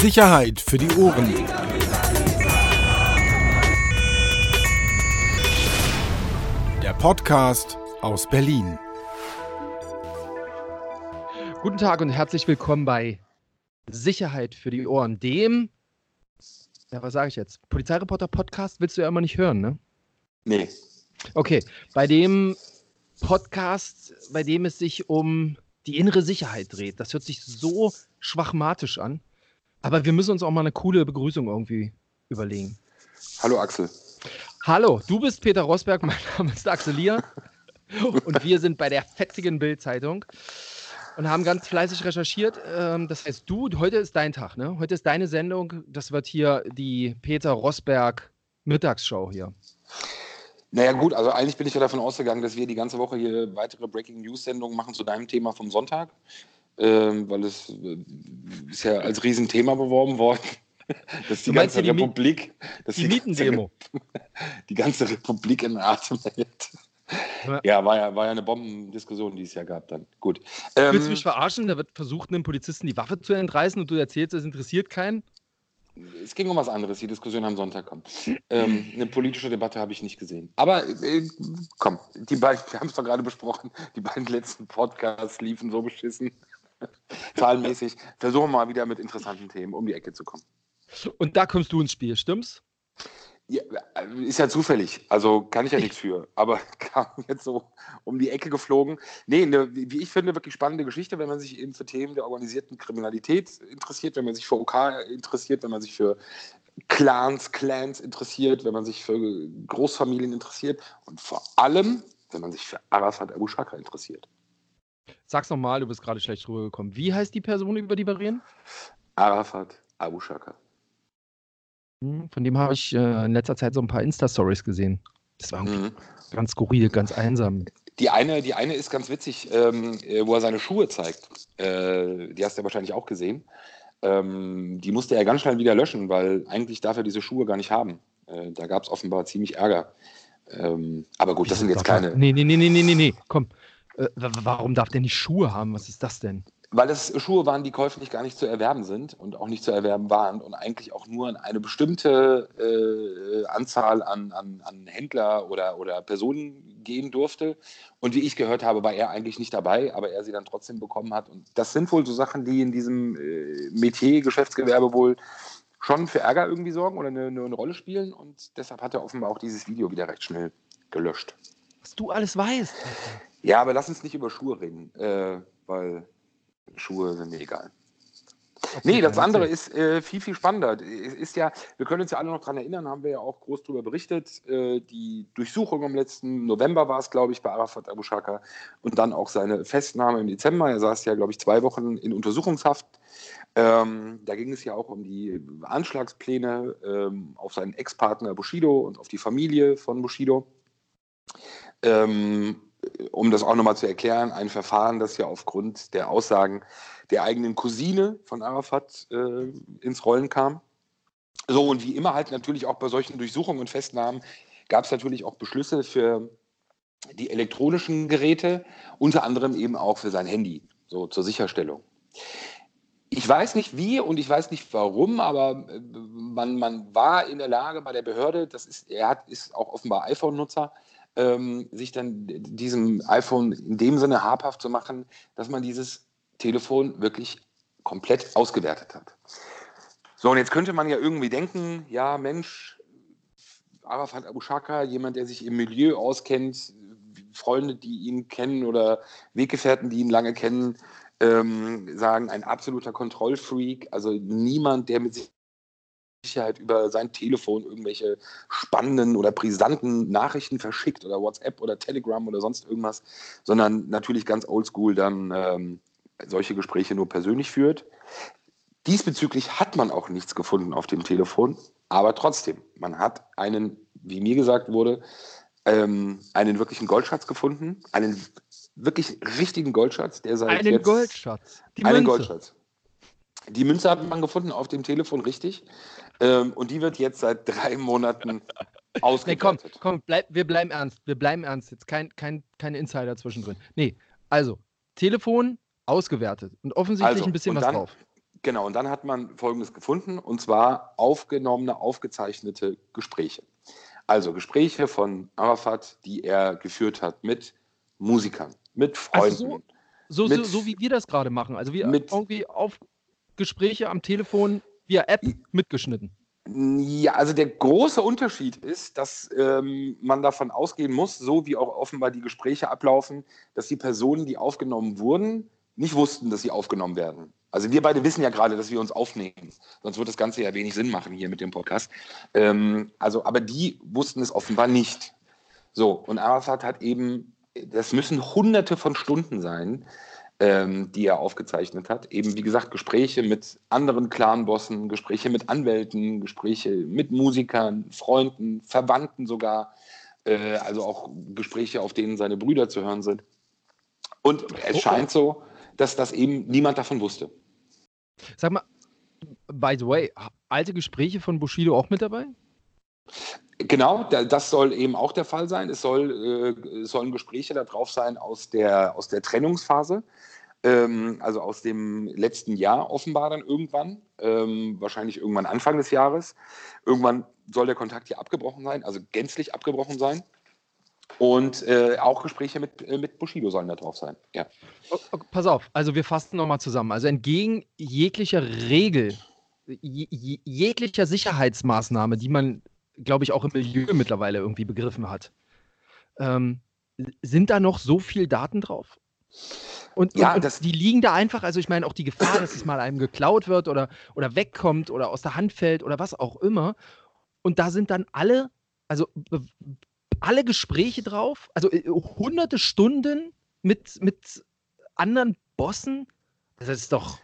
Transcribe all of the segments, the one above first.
Sicherheit für die Ohren. Der Podcast aus Berlin. Guten Tag und herzlich willkommen bei Sicherheit für die Ohren, dem, ja, was sage ich jetzt? Polizeireporter Podcast willst du ja immer nicht hören, ne? Nee. Okay, bei dem Podcast, bei dem es sich um die innere Sicherheit dreht. Das hört sich so schwachmatisch an. Aber wir müssen uns auch mal eine coole Begrüßung irgendwie überlegen. Hallo Axel. Hallo, du bist Peter Rosberg, mein Name ist Axel Lier und wir sind bei der fetzigen Bild-Zeitung und haben ganz fleißig recherchiert. Ähm, das heißt, du, heute ist dein Tag, ne? Heute ist deine Sendung. Das wird hier die Peter Rosberg Mittagsshow hier. Naja gut, also eigentlich bin ich ja davon ausgegangen, dass wir die ganze Woche hier weitere Breaking News Sendungen machen zu deinem Thema vom Sonntag, ähm, weil es äh, ist ja als Riesenthema beworben worden. Dass die ganze die Republik, dass die, die Mietendemo, die ganze Republik in Atem hält. Ja, war ja, war ja eine Bombendiskussion, die es ja gab dann. Gut. Ähm, Willst du mich verarschen? Da wird versucht, einem Polizisten die Waffe zu entreißen und du erzählst, es interessiert keinen? Es ging um was anderes, die Diskussion am Sonntag kommt. Ähm, eine politische Debatte habe ich nicht gesehen. Aber äh, komm, die beiden, wir haben es doch gerade besprochen, die beiden letzten Podcasts liefen so beschissen. Zahlenmäßig. Versuchen wir mal wieder mit interessanten Themen um die Ecke zu kommen. Und da kommst du ins Spiel, stimmt's? Ja, ist ja zufällig, also kann ich ja nichts für, aber kam jetzt so um die Ecke geflogen. Nee, eine, wie ich finde, wirklich spannende Geschichte, wenn man sich eben für Themen der organisierten Kriminalität interessiert, wenn man sich für OK interessiert, wenn man sich für Clans, Clans interessiert, wenn man sich für Großfamilien interessiert und vor allem, wenn man sich für Arafat Abu Shaka interessiert. Sag's nochmal, du bist gerade schlecht rübergekommen. Wie heißt die Person, über die wir reden? Arafat Abu Shaka. Hm, von dem habe ich äh, in letzter Zeit so ein paar Insta-Stories gesehen. Das war mhm. ganz skurril, ganz einsam. Die eine, die eine ist ganz witzig, ähm, äh, wo er seine Schuhe zeigt. Äh, die hast du ja wahrscheinlich auch gesehen. Ähm, die musste er ganz schnell wieder löschen, weil eigentlich darf er diese Schuhe gar nicht haben. Äh, da gab es offenbar ziemlich Ärger. Ähm, aber gut, das sind jetzt keine. Nee, nee, nee, nee, nee, nee, komm. Äh, warum darf der nicht Schuhe haben? Was ist das denn? weil es Schuhe waren, die käuflich gar nicht zu erwerben sind und auch nicht zu erwerben waren und eigentlich auch nur an eine bestimmte äh, Anzahl an, an, an Händler oder, oder Personen gehen durfte. Und wie ich gehört habe, war er eigentlich nicht dabei, aber er sie dann trotzdem bekommen hat. Und das sind wohl so Sachen, die in diesem äh, Metier, Geschäftsgewerbe wohl schon für Ärger irgendwie sorgen oder eine, eine Rolle spielen. Und deshalb hat er offenbar auch dieses Video wieder recht schnell gelöscht. Was du alles weißt. Ja, aber lass uns nicht über Schuhe reden, äh, weil Schuhe sind mir egal. Nee, das andere ist äh, viel, viel spannender. Ist ja, wir können uns ja alle noch daran erinnern, haben wir ja auch groß darüber berichtet. Äh, die Durchsuchung im letzten November war es, glaube ich, bei Arafat Abu Shaka und dann auch seine Festnahme im Dezember. Er saß ja, glaube ich, zwei Wochen in Untersuchungshaft. Ähm, da ging es ja auch um die Anschlagspläne ähm, auf seinen Ex-Partner Bushido und auf die Familie von Bushido. Ähm, um das auch nochmal zu erklären, ein Verfahren, das ja aufgrund der Aussagen der eigenen Cousine von Arafat äh, ins Rollen kam. So, und wie immer halt natürlich auch bei solchen Durchsuchungen und Festnahmen gab es natürlich auch Beschlüsse für die elektronischen Geräte, unter anderem eben auch für sein Handy, so zur Sicherstellung. Ich weiß nicht wie und ich weiß nicht warum, aber äh, man, man war in der Lage bei der Behörde, das ist, er hat, ist auch offenbar iPhone-Nutzer, ähm, sich dann diesem iPhone in dem Sinne habhaft zu machen, dass man dieses Telefon wirklich komplett ausgewertet hat. So, und jetzt könnte man ja irgendwie denken, ja, Mensch, Arafat Abu Shaka, jemand, der sich im Milieu auskennt, Freunde, die ihn kennen oder Weggefährten, die ihn lange kennen, ähm, sagen, ein absoluter Kontrollfreak, also niemand, der mit sich Sicherheit über sein Telefon irgendwelche spannenden oder brisanten Nachrichten verschickt oder WhatsApp oder Telegram oder sonst irgendwas, sondern natürlich ganz oldschool dann ähm, solche Gespräche nur persönlich führt. Diesbezüglich hat man auch nichts gefunden auf dem Telefon, aber trotzdem, man hat einen, wie mir gesagt wurde, ähm, einen wirklichen Goldschatz gefunden, einen wirklich richtigen Goldschatz, der seit einen jetzt, Goldschatz, Die einen Münze. Goldschatz. Die Münze hat man gefunden auf dem Telefon, richtig. Ähm, und die wird jetzt seit drei Monaten ausgewertet. Nee, komm, komm, bleib, wir bleiben ernst. Wir bleiben ernst. Jetzt kein, kein, kein Insider zwischendrin. Nee, also, Telefon ausgewertet und offensichtlich also, ein bisschen was dann, drauf. Genau, und dann hat man Folgendes gefunden, und zwar aufgenommene, aufgezeichnete Gespräche. Also Gespräche von Arafat, die er geführt hat mit Musikern, mit Freunden. Also so, so, mit, so, so, wie wir das gerade machen. Also wir mit, irgendwie auf Gespräche am Telefon via App mitgeschnitten. Ja, also der große Unterschied ist, dass ähm, man davon ausgehen muss, so wie auch offenbar die Gespräche ablaufen, dass die Personen, die aufgenommen wurden, nicht wussten, dass sie aufgenommen werden. Also wir beide wissen ja gerade, dass wir uns aufnehmen. Sonst wird das Ganze ja wenig Sinn machen hier mit dem Podcast. Ähm, also, aber die wussten es offenbar nicht. So, und Arafat hat eben, das müssen hunderte von Stunden sein, ähm, die er aufgezeichnet hat. Eben, wie gesagt, Gespräche mit anderen Clanbossen, Gespräche mit Anwälten, Gespräche mit Musikern, Freunden, Verwandten sogar. Äh, also auch Gespräche, auf denen seine Brüder zu hören sind. Und es oh, scheint so, dass das eben niemand davon wusste. Sag mal, by the way, alte Gespräche von Bushido auch mit dabei? Genau, das soll eben auch der Fall sein. Es soll, äh, sollen Gespräche da drauf sein aus der, aus der Trennungsphase, ähm, also aus dem letzten Jahr offenbar dann irgendwann, ähm, wahrscheinlich irgendwann Anfang des Jahres. Irgendwann soll der Kontakt hier abgebrochen sein, also gänzlich abgebrochen sein. Und äh, auch Gespräche mit, äh, mit Bushido sollen da drauf sein. Ja. Oh, pass auf, also wir fassen nochmal zusammen. Also entgegen jeglicher Regel, jeglicher Sicherheitsmaßnahme, die man glaube ich, auch im Milieu mittlerweile irgendwie begriffen hat. Ähm, sind da noch so viel Daten drauf? Und, ja, und, und die liegen da einfach, also ich meine auch die Gefahr, dass es mal einem geklaut wird oder, oder wegkommt oder aus der Hand fällt oder was auch immer. Und da sind dann alle, also alle Gespräche drauf, also äh, hunderte Stunden mit, mit anderen Bossen. Das ist doch,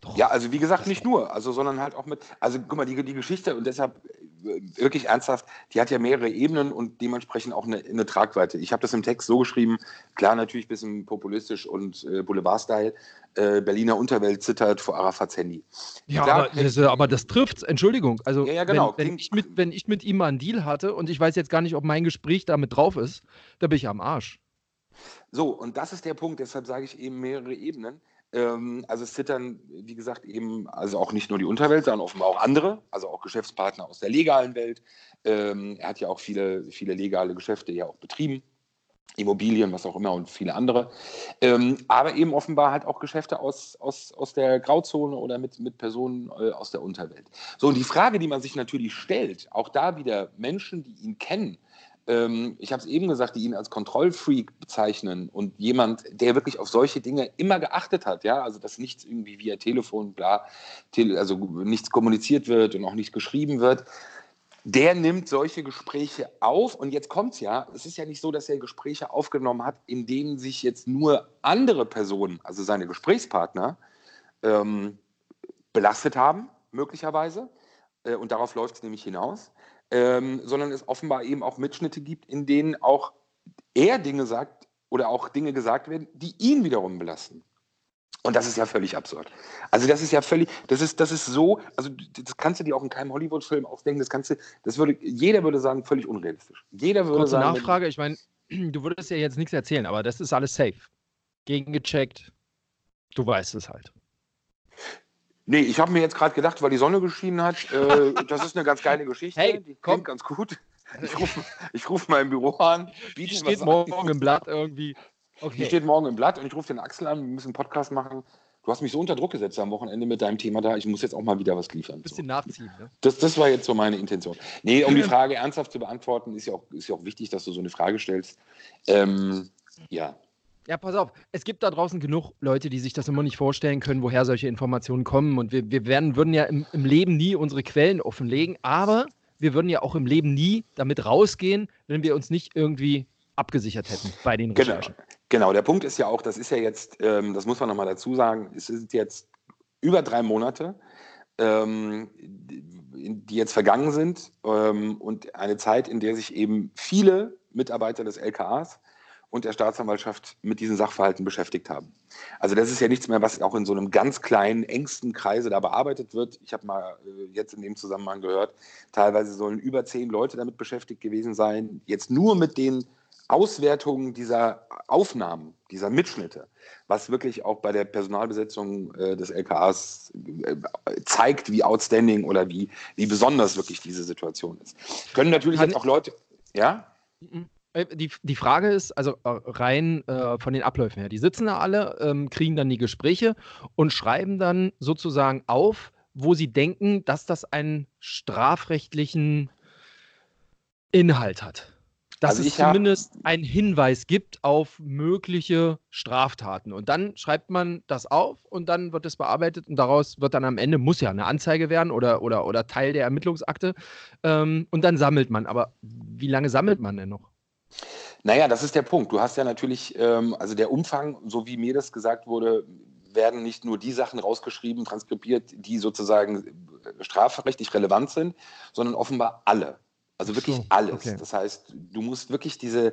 doch. Ja, also wie gesagt, nicht nur, also sondern halt auch mit, also guck mal, die, die Geschichte und deshalb äh, wirklich ernsthaft, die hat ja mehrere Ebenen und dementsprechend auch eine, eine Tragweite. Ich habe das im Text so geschrieben, klar natürlich ein bisschen populistisch und äh, Boulevard-Style, äh, Berliner Unterwelt zittert vor Arafats Handy. Ja, klar, aber, das, aber das trifft Entschuldigung. Also ja, ja, genau. wenn, wenn, ich mit, wenn ich mit ihm mal einen Deal hatte und ich weiß jetzt gar nicht, ob mein Gespräch damit drauf ist, da bin ich am Arsch. So, und das ist der Punkt, deshalb sage ich eben mehrere Ebenen. Ähm, also es zittern, wie gesagt, eben, also auch nicht nur die Unterwelt, sondern offenbar auch andere, also auch Geschäftspartner aus der legalen Welt. Ähm, er hat ja auch viele, viele legale Geschäfte ja auch betrieben. Immobilien, was auch immer und viele andere. Ähm, aber eben offenbar halt auch Geschäfte aus, aus, aus der Grauzone oder mit, mit Personen äh, aus der Unterwelt. So, und die Frage, die man sich natürlich stellt, auch da wieder Menschen, die ihn kennen, ähm, ich habe es eben gesagt, die ihn als Kontrollfreak bezeichnen und jemand, der wirklich auf solche Dinge immer geachtet hat, ja, also dass nichts irgendwie via Telefon, bla, also nichts kommuniziert wird und auch nichts geschrieben wird, der nimmt solche Gespräche auf und jetzt kommt es ja, es ist ja nicht so, dass er Gespräche aufgenommen hat, in denen sich jetzt nur andere Personen, also seine Gesprächspartner, ähm, belastet haben, möglicherweise. Äh, und darauf läuft es nämlich hinaus ähm, sondern es offenbar eben auch Mitschnitte gibt, in denen auch er Dinge sagt oder auch Dinge gesagt werden, die ihn wiederum belasten. Und das ist ja völlig absurd. Also das ist ja völlig, das ist, das ist so, also das kannst du dir auch in keinem Hollywood-Film ausdenken, das kannst du, das würde, jeder würde sagen, völlig unrealistisch. Jeder würde Kurze sagen. Nachfrage, ich meine, du würdest ja jetzt nichts erzählen, aber das ist alles safe. Gegengecheckt. Du weißt es halt. Nee, ich habe mir jetzt gerade gedacht, weil die Sonne geschienen hat, äh, das ist eine ganz geile Geschichte. Hey, die kommt ganz gut. Ich rufe ich ruf mal im Büro an. Die steht morgen an. im Blatt irgendwie. Okay. Die steht morgen im Blatt und ich rufe den Axel an, wir müssen einen Podcast machen. Du hast mich so unter Druck gesetzt am Wochenende mit deinem Thema da. Ich muss jetzt auch mal wieder was liefern. Ein bisschen so. nachziehen, ne? Das, das war jetzt so meine Intention. Nee, um die Frage ernsthaft zu beantworten, ist ja auch, ist ja auch wichtig, dass du so eine Frage stellst. Ähm, ja, ja, pass auf, es gibt da draußen genug Leute, die sich das immer nicht vorstellen können, woher solche Informationen kommen. Und wir, wir werden, würden ja im, im Leben nie unsere Quellen offenlegen, aber wir würden ja auch im Leben nie damit rausgehen, wenn wir uns nicht irgendwie abgesichert hätten bei den genau. Recherchen. Genau, genau. der Punkt ist ja auch, das ist ja jetzt, ähm, das muss man nochmal dazu sagen, es sind jetzt über drei Monate, ähm, die jetzt vergangen sind ähm, und eine Zeit, in der sich eben viele Mitarbeiter des LKAs und der Staatsanwaltschaft mit diesen Sachverhalten beschäftigt haben. Also das ist ja nichts mehr, was auch in so einem ganz kleinen, engsten Kreise da bearbeitet wird. Ich habe mal äh, jetzt in dem Zusammenhang gehört, teilweise sollen über zehn Leute damit beschäftigt gewesen sein, jetzt nur mit den Auswertung dieser Aufnahmen, dieser Mitschnitte, was wirklich auch bei der Personalbesetzung äh, des LKAs äh, zeigt, wie outstanding oder wie, wie besonders wirklich diese Situation ist. Können natürlich Kann jetzt auch Leute, ja? Äh, die, die Frage ist, also äh, rein äh, von den Abläufen her, die sitzen da alle, ähm, kriegen dann die Gespräche und schreiben dann sozusagen auf, wo sie denken, dass das einen strafrechtlichen Inhalt hat. Dass also es zumindest einen Hinweis gibt auf mögliche Straftaten. Und dann schreibt man das auf und dann wird es bearbeitet und daraus wird dann am Ende, muss ja eine Anzeige werden oder, oder, oder Teil der Ermittlungsakte. Ähm, und dann sammelt man. Aber wie lange sammelt man denn noch? Naja, das ist der Punkt. Du hast ja natürlich, ähm, also der Umfang, so wie mir das gesagt wurde, werden nicht nur die Sachen rausgeschrieben, transkribiert, die sozusagen strafrechtlich relevant sind, sondern offenbar alle. Also wirklich so, alles. Okay. Das heißt, du musst wirklich diese,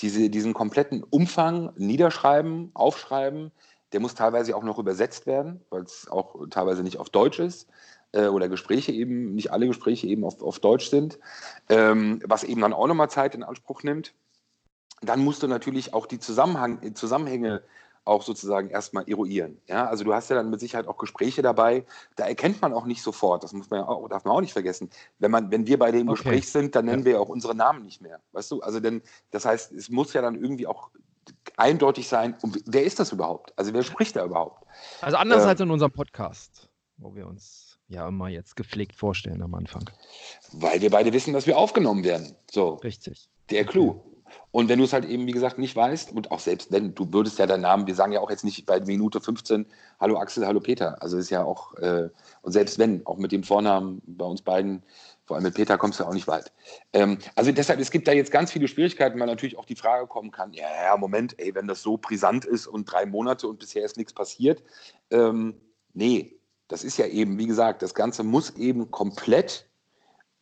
diese, diesen kompletten Umfang niederschreiben, aufschreiben. Der muss teilweise auch noch übersetzt werden, weil es auch teilweise nicht auf Deutsch ist äh, oder Gespräche eben, nicht alle Gespräche eben auf, auf Deutsch sind, ähm, was eben dann auch nochmal Zeit in Anspruch nimmt. Dann musst du natürlich auch die Zusammenhang, Zusammenhänge auch sozusagen erstmal eruieren. Ja, also du hast ja dann mit Sicherheit auch Gespräche dabei, da erkennt man auch nicht sofort, das muss man ja auch, darf man auch nicht vergessen. Wenn man, wenn wir beide im okay. Gespräch sind, dann nennen ja. wir ja auch unsere Namen nicht mehr. Weißt du? Also denn, das heißt, es muss ja dann irgendwie auch eindeutig sein, wer ist das überhaupt? Also wer spricht da überhaupt? Also anders ähm, als in unserem Podcast, wo wir uns ja immer jetzt gepflegt vorstellen am Anfang. Weil wir beide wissen, dass wir aufgenommen werden. So. Richtig. Der Clou. Und wenn du es halt eben, wie gesagt, nicht weißt, und auch selbst wenn, du würdest ja deinen Namen, wir sagen ja auch jetzt nicht bei Minute 15, hallo Axel, hallo Peter. Also ist ja auch, äh, und selbst wenn, auch mit dem Vornamen bei uns beiden, vor allem mit Peter, kommst du auch nicht weit. Ähm, also deshalb, es gibt da jetzt ganz viele Schwierigkeiten, weil natürlich auch die Frage kommen kann, ja, ja, Moment, ey, wenn das so brisant ist und drei Monate und bisher ist nichts passiert, ähm, nee, das ist ja eben, wie gesagt, das Ganze muss eben komplett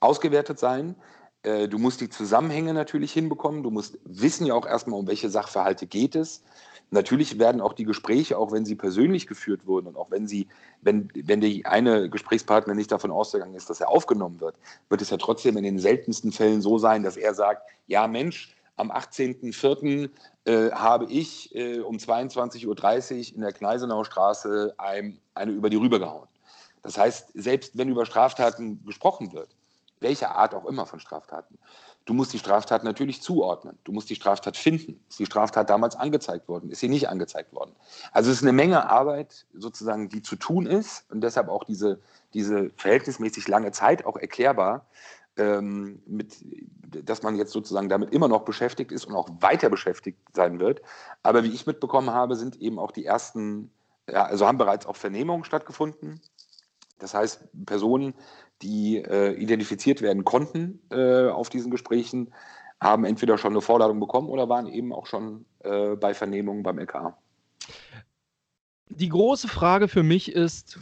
ausgewertet sein. Äh, du musst die Zusammenhänge natürlich hinbekommen. Du musst wissen ja auch erstmal, um welche Sachverhalte geht es. Natürlich werden auch die Gespräche, auch wenn sie persönlich geführt wurden und auch wenn sie, wenn, wenn die eine Gesprächspartner nicht davon ausgegangen ist, dass er aufgenommen wird, wird es ja trotzdem in den seltensten Fällen so sein, dass er sagt, ja Mensch, am 18.04. Äh, habe ich äh, um 22.30 Uhr in der Kneisenauer Straße ein, eine über die rüber gehauen. Das heißt, selbst wenn über Straftaten gesprochen wird, welcher Art auch immer von Straftaten, du musst die Straftat natürlich zuordnen. Du musst die Straftat finden. Ist die Straftat damals angezeigt worden? Ist sie nicht angezeigt worden? Also es ist eine Menge Arbeit, sozusagen, die zu tun ist und deshalb auch diese, diese verhältnismäßig lange Zeit auch erklärbar, ähm, mit, dass man jetzt sozusagen damit immer noch beschäftigt ist und auch weiter beschäftigt sein wird. Aber wie ich mitbekommen habe, sind eben auch die ersten, ja, also haben bereits auch Vernehmungen stattgefunden. Das heißt, Personen, die äh, identifiziert werden konnten äh, auf diesen Gesprächen, haben entweder schon eine Vorladung bekommen oder waren eben auch schon äh, bei Vernehmungen beim LKA. Die große Frage für mich ist,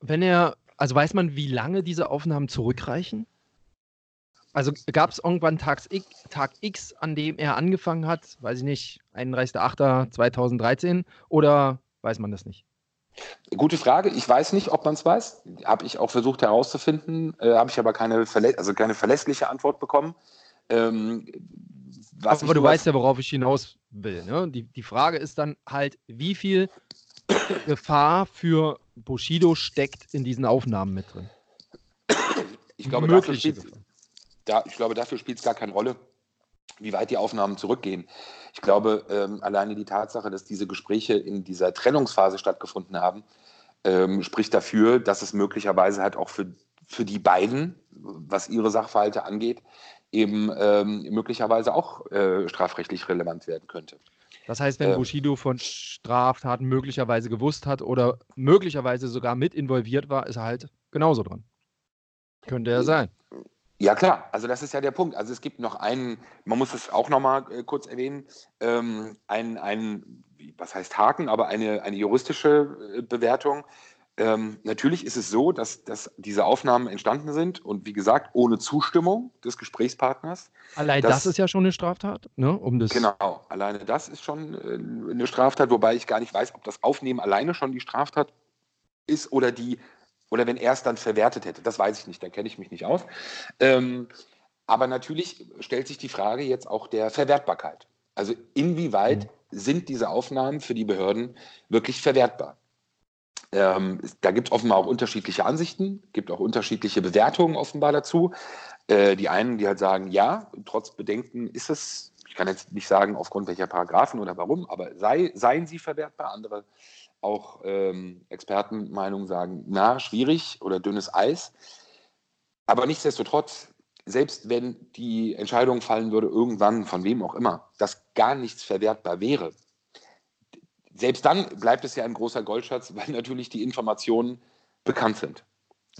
wenn er also weiß man, wie lange diese Aufnahmen zurückreichen? Also gab es irgendwann Tag X, Tag X, an dem er angefangen hat, weiß ich nicht, 31.08.2013 oder weiß man das nicht? Gute Frage. Ich weiß nicht, ob man es weiß. Habe ich auch versucht herauszufinden, äh, habe ich aber keine, also keine verlässliche Antwort bekommen. Ähm, aber du weißt ja, worauf ich hinaus will. Ne? Die, die Frage ist dann halt, wie viel Gefahr für Bushido steckt in diesen Aufnahmen mit drin. Ich glaube, dafür spielt, da, ich glaube, dafür spielt es gar keine Rolle, wie weit die Aufnahmen zurückgehen. Ich glaube, ähm, alleine die Tatsache, dass diese Gespräche in dieser Trennungsphase stattgefunden haben, ähm, spricht dafür, dass es möglicherweise halt auch für, für die beiden, was ihre Sachverhalte angeht, eben ähm, möglicherweise auch äh, strafrechtlich relevant werden könnte. Das heißt, wenn ähm, Bushido von Straftaten möglicherweise gewusst hat oder möglicherweise sogar mit involviert war, ist er halt genauso dran. Könnte er sein. Ja, klar. Also, das ist ja der Punkt. Also, es gibt noch einen, man muss es auch nochmal äh, kurz erwähnen, ähm, einen, einen, was heißt Haken, aber eine, eine juristische äh, Bewertung. Ähm, natürlich ist es so, dass, dass diese Aufnahmen entstanden sind und wie gesagt, ohne Zustimmung des Gesprächspartners. Allein das, das ist ja schon eine Straftat, ne? Um das genau, alleine das ist schon äh, eine Straftat, wobei ich gar nicht weiß, ob das Aufnehmen alleine schon die Straftat ist oder die, oder wenn er es dann verwertet hätte. Das weiß ich nicht, da kenne ich mich nicht aus. Ähm, Aber natürlich stellt sich die Frage jetzt auch der Verwertbarkeit. Also inwieweit mhm. sind diese Aufnahmen für die Behörden wirklich verwertbar? Ähm, da gibt es offenbar auch unterschiedliche Ansichten, gibt auch unterschiedliche Bewertungen offenbar dazu. Äh, die einen, die halt sagen, ja, trotz Bedenken ist es, ich kann jetzt nicht sagen, aufgrund welcher Paragraphen oder warum, aber sei, seien sie verwertbar. Andere auch ähm, Expertenmeinungen sagen, na, schwierig oder dünnes Eis. Aber nichtsdestotrotz, selbst wenn die Entscheidung fallen würde, irgendwann, von wem auch immer, dass gar nichts verwertbar wäre, selbst dann bleibt es ja ein großer Goldschatz, weil natürlich die Informationen bekannt sind.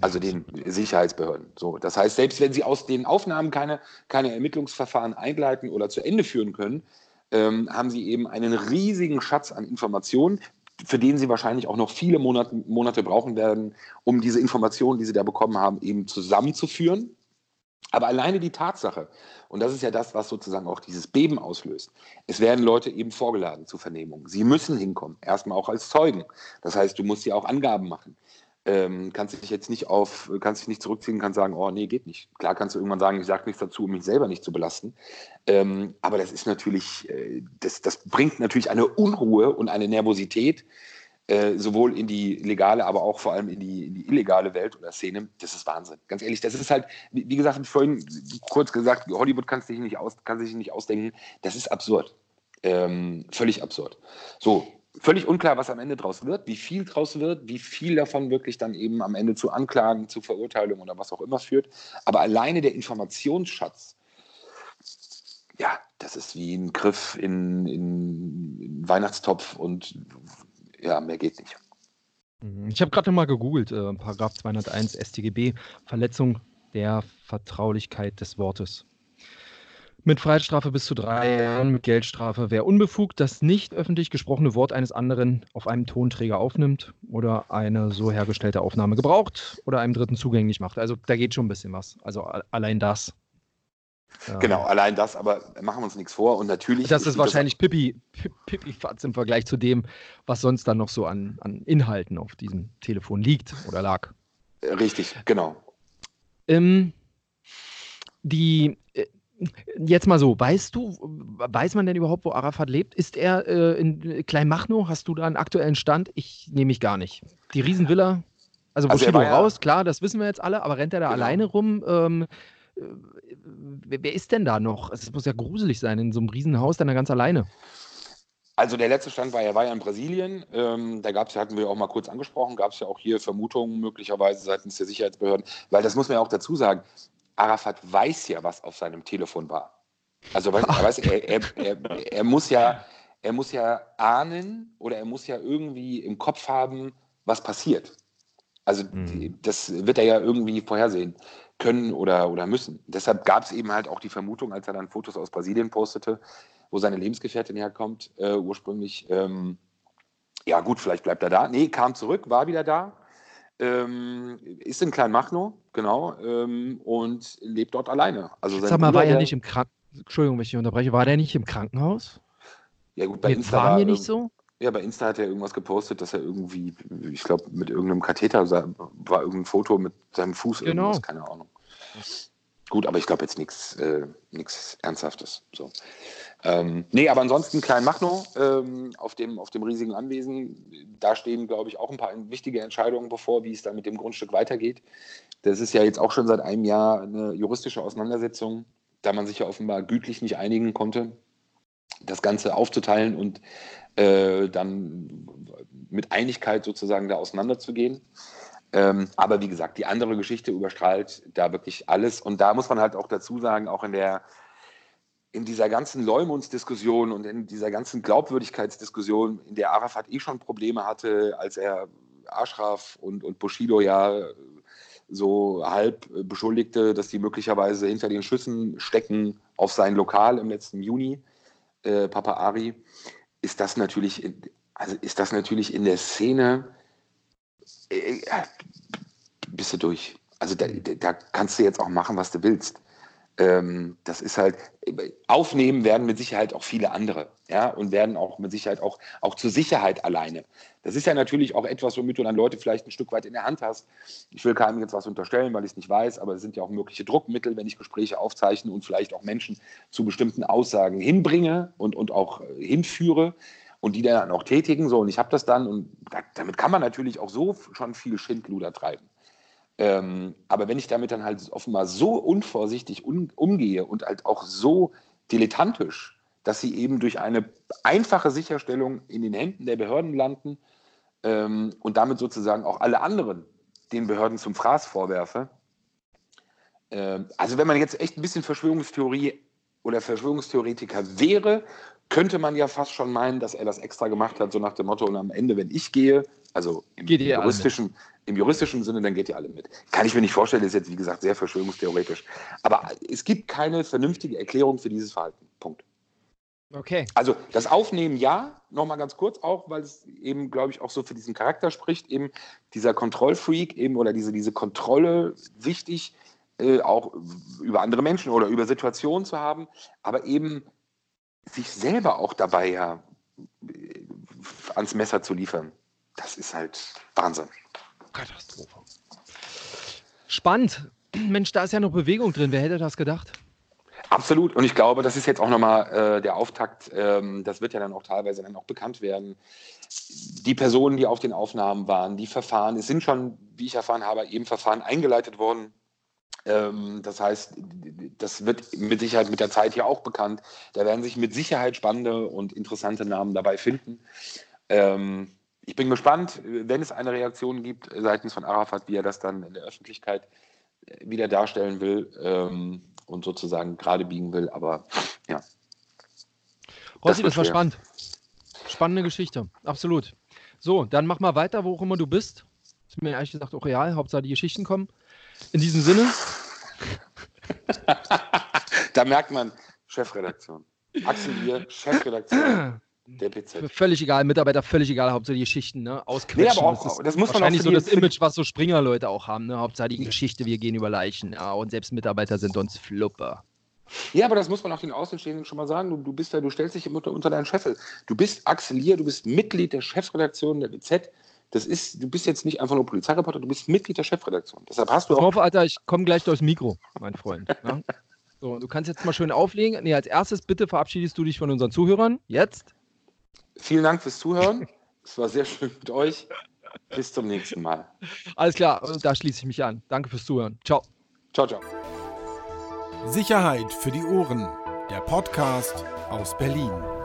Also den Sicherheitsbehörden. So, das heißt, selbst wenn sie aus den Aufnahmen keine, keine Ermittlungsverfahren einleiten oder zu Ende führen können, ähm, haben sie eben einen riesigen Schatz an Informationen, für den sie wahrscheinlich auch noch viele Monate, Monate brauchen werden, um diese Informationen, die sie da bekommen haben, eben zusammenzuführen. Aber alleine die Tatsache, und das ist ja das, was sozusagen auch dieses Beben auslöst, es werden Leute eben vorgeladen zur Vernehmung. Sie müssen hinkommen, erstmal auch als Zeugen. Das heißt, du musst ja auch Angaben machen. Ähm, kannst dich jetzt nicht auf, kannst dich nicht zurückziehen, kannst sagen, oh nee, geht nicht. Klar kannst du irgendwann sagen, ich sage nichts dazu, um mich selber nicht zu belasten. Ähm, aber das ist natürlich, äh, das, das bringt natürlich eine Unruhe und eine Nervosität, äh, sowohl in die legale, aber auch vor allem in die, in die illegale Welt oder Szene. Das ist Wahnsinn. Ganz ehrlich, das ist halt, wie, wie gesagt, vorhin kurz gesagt, Hollywood kann sich nicht, aus, kann sich nicht ausdenken. Das ist absurd. Ähm, völlig absurd. So, völlig unklar, was am Ende draus wird, wie viel draus wird, wie viel davon wirklich dann eben am Ende zu Anklagen, zu Verurteilungen oder was auch immer führt. Aber alleine der Informationsschatz, ja, das ist wie ein Griff in, in, in Weihnachtstopf und ja, mehr geht nicht. Mhm. Ich habe gerade mal gegoogelt, äh, Paragraph 201 StGB, Verletzung der Vertraulichkeit des Wortes. Mit Freiheitsstrafe bis zu drei Jahren, mit Geldstrafe. Wer unbefugt das nicht öffentlich gesprochene Wort eines anderen auf einem Tonträger aufnimmt oder eine so hergestellte Aufnahme gebraucht oder einem Dritten zugänglich macht. Also da geht schon ein bisschen was. Also allein das. Genau, allein das, aber machen wir uns nichts vor. Und natürlich. Das ist wahrscheinlich das Pipi, Pipi Fatz im Vergleich zu dem, was sonst dann noch so an, an Inhalten auf diesem Telefon liegt oder lag. Richtig, genau. Ähm, die, äh, Jetzt mal so, weißt du, weiß man denn überhaupt, wo Arafat lebt? Ist er äh, in Kleinmachnow? Hast du da einen aktuellen Stand? Ich nehme mich gar nicht. Die Riesenvilla, also, also Bushido ja, raus, klar, das wissen wir jetzt alle, aber rennt er da genau. alleine rum? Ähm, äh, wer, ist denn da noch? Es muss ja gruselig sein, in so einem Riesenhaus dann ganz alleine. Also der letzte Stand war, er war ja in Brasilien. Ähm, da gab es, hatten wir auch mal kurz angesprochen, gab es ja auch hier Vermutungen möglicherweise seitens der Sicherheitsbehörden, weil das muss man ja auch dazu sagen. Arafat weiß ja, was auf seinem Telefon war. Also weiß, er, weiß, er, er, er, er, muss ja, er muss ja ahnen oder er muss ja irgendwie im Kopf haben, was passiert. Also mhm. das wird er ja irgendwie vorhersehen können oder, oder müssen. Deshalb gab es eben halt auch die Vermutung, als er dann Fotos aus Brasilien postete, wo seine Lebensgefährtin herkommt, äh, ursprünglich. Ähm, ja gut, vielleicht bleibt er da. Nee, kam zurück, war wieder da. Ähm, ist in Kleinmachnow, genau, ähm, und lebt dort alleine. Also Sag mal, war er nicht im Krankenhaus? Entschuldigung, wenn ich unterbreche, war der nicht im Krankenhaus? Ja, gut, bei Insta war nicht so. Ja, bei Insta hat er irgendwas gepostet, dass er irgendwie, ich glaube, mit irgendeinem Katheter war irgendein Foto mit seinem Fuß genau. irgendwas, keine Ahnung. Gut, aber ich glaube jetzt nichts äh, Ernsthaftes. So. Ähm, nee, aber ansonsten Kleinmachnow ähm, auf, dem, auf dem riesigen Anwesen. Da stehen, glaube ich, auch ein paar wichtige Entscheidungen bevor, wie es dann mit dem Grundstück weitergeht. Das ist ja jetzt auch schon seit einem Jahr eine juristische Auseinandersetzung, da man sich ja offenbar gütlich nicht einigen konnte, das Ganze aufzuteilen und äh, dann mit Einigkeit sozusagen da auseinanderzugehen. Ähm, aber wie gesagt, die andere Geschichte überstrahlt da wirklich alles. Und da muss man halt auch dazu sagen, auch in der in dieser ganzen Leumundsdiskussion und in dieser ganzen Glaubwürdigkeitsdiskussion, in der Arafat eh schon Probleme hatte, als er Ashraf und, und Bushido ja so halb beschuldigte, dass die möglicherweise hinter den Schüssen stecken auf sein Lokal im letzten Juni, äh, Papa Ari, ist das natürlich, in, also ist das natürlich in der Szene, äh, bist du durch. Also da, da kannst du jetzt auch machen, was du willst. ähm, das ist halt, aufnehmen werden mit Sicherheit auch viele andere, ja, und werden auch mit Sicherheit auch, auch zur Sicherheit alleine. Das ist ja natürlich auch etwas, womit du dann Leute vielleicht ein Stück weit in der Hand hast. Ich will keinem jetzt was unterstellen, weil ich es nicht weiß, aber es sind ja auch mögliche Druckmittel, wenn ich Gespräche aufzeichne und vielleicht auch Menschen zu bestimmten Aussagen hinbringe und, und auch äh, hinführe und die dann auch tätigen. So, und ich habe das dann und damit kann man natürlich auch so schon viel Schindluder treiben. Ähm, aber wenn ich damit dann halt offenbar so unvorsichtig un umgehe und halt auch so dilettantisch, dass sie eben durch eine einfache Sicherstellung in den Händen der Behörden landen ähm, und damit sozusagen auch alle anderen den Behörden zum Fraß vorwerfe. Ähm, also wenn man jetzt echt ein bisschen Verschwörungstheorie oder Verschwörungstheoretiker wäre, könnte man ja fast schon meinen, dass er das extra gemacht hat, so nach dem Motto, und am Ende, wenn ich gehe, also im juristischen, im juristischen Sinne, dann geht ihr alle mit. Kann ich mir nicht vorstellen, das ist jetzt, wie gesagt, sehr verschwörungstheoretisch. Aber es gibt keine vernünftige Erklärung für dieses Verhalten. Punkt. Okay. Also das Aufnehmen ja, nochmal ganz kurz auch, weil es eben, glaube ich, auch so für diesen Charakter spricht, eben dieser Kontrollfreak eben oder diese, diese Kontrolle wichtig, äh, auch über andere Menschen oder über Situationen zu haben, aber eben sich selber auch dabei ja ans Messer zu liefern das ist halt Wahnsinn. Katastrophe. Spannend. Mensch, da ist ja noch Bewegung drin. Wer hätte das gedacht? Absolut. Und ich glaube, das ist jetzt auch nochmal äh, der Auftakt. Ähm, das wird ja dann auch teilweise dann auch bekannt werden. Die Personen, die auf den Aufnahmen waren, die Verfahren, es sind schon, wie ich erfahren habe, eben Verfahren eingeleitet worden. Ähm, das heißt, das wird mit Sicherheit mit der Zeit hier auch bekannt. Da werden sich mit Sicherheit spannende und interessante Namen dabei finden. Ähm, ich bin gespannt, wenn es eine Reaktion gibt seitens von Arafat, wie er das dann in der Öffentlichkeit äh, wieder darstellen will ähm, und sozusagen gerade biegen will. Aber ja. Rossi, das, das war spannend. Spannende Geschichte, absolut. So, dann mach mal weiter, wo auch immer du bist. Ist mir ehrlich gesagt auch real, Hauptsache die Geschichten kommen. In diesem Sinne. da merkt man Chefredaktion. Axel hier, Chefredaktion. Der PZ. Völlig egal, Mitarbeiter, völlig egal, Hauptsache die Geschichten, ne? Ausquetschen. Nee, aber auch, das, das muss man wahrscheinlich so das Image, was so Springer-Leute auch haben, ne? Hauptsache die Geschichte, wir gehen über Leichen, ja, und selbst Mitarbeiter sind uns Flupper. Ja, aber das muss man auch den Außenstehenden schon mal sagen. Du, du bist ja, du stellst dich unter, unter deinen Scheffel. Du bist Axel Lier, du bist Mitglied der Chefredaktion der BZ. Das ist, du bist jetzt nicht einfach nur Polizeireporter, du bist Mitglied der Chefredaktion. Deshalb hast du auch. Auf, Alter, ich komme gleich durchs Mikro, mein Freund. Ne? So, du kannst jetzt mal schön auflegen. Nee, als erstes bitte verabschiedest du dich von unseren Zuhörern. Jetzt. Vielen Dank fürs Zuhören. es war sehr schön mit euch. Bis zum nächsten Mal. Alles klar, da schließe ich mich an. Danke fürs Zuhören. Ciao. Ciao, ciao. Sicherheit für die Ohren. Der Podcast aus Berlin.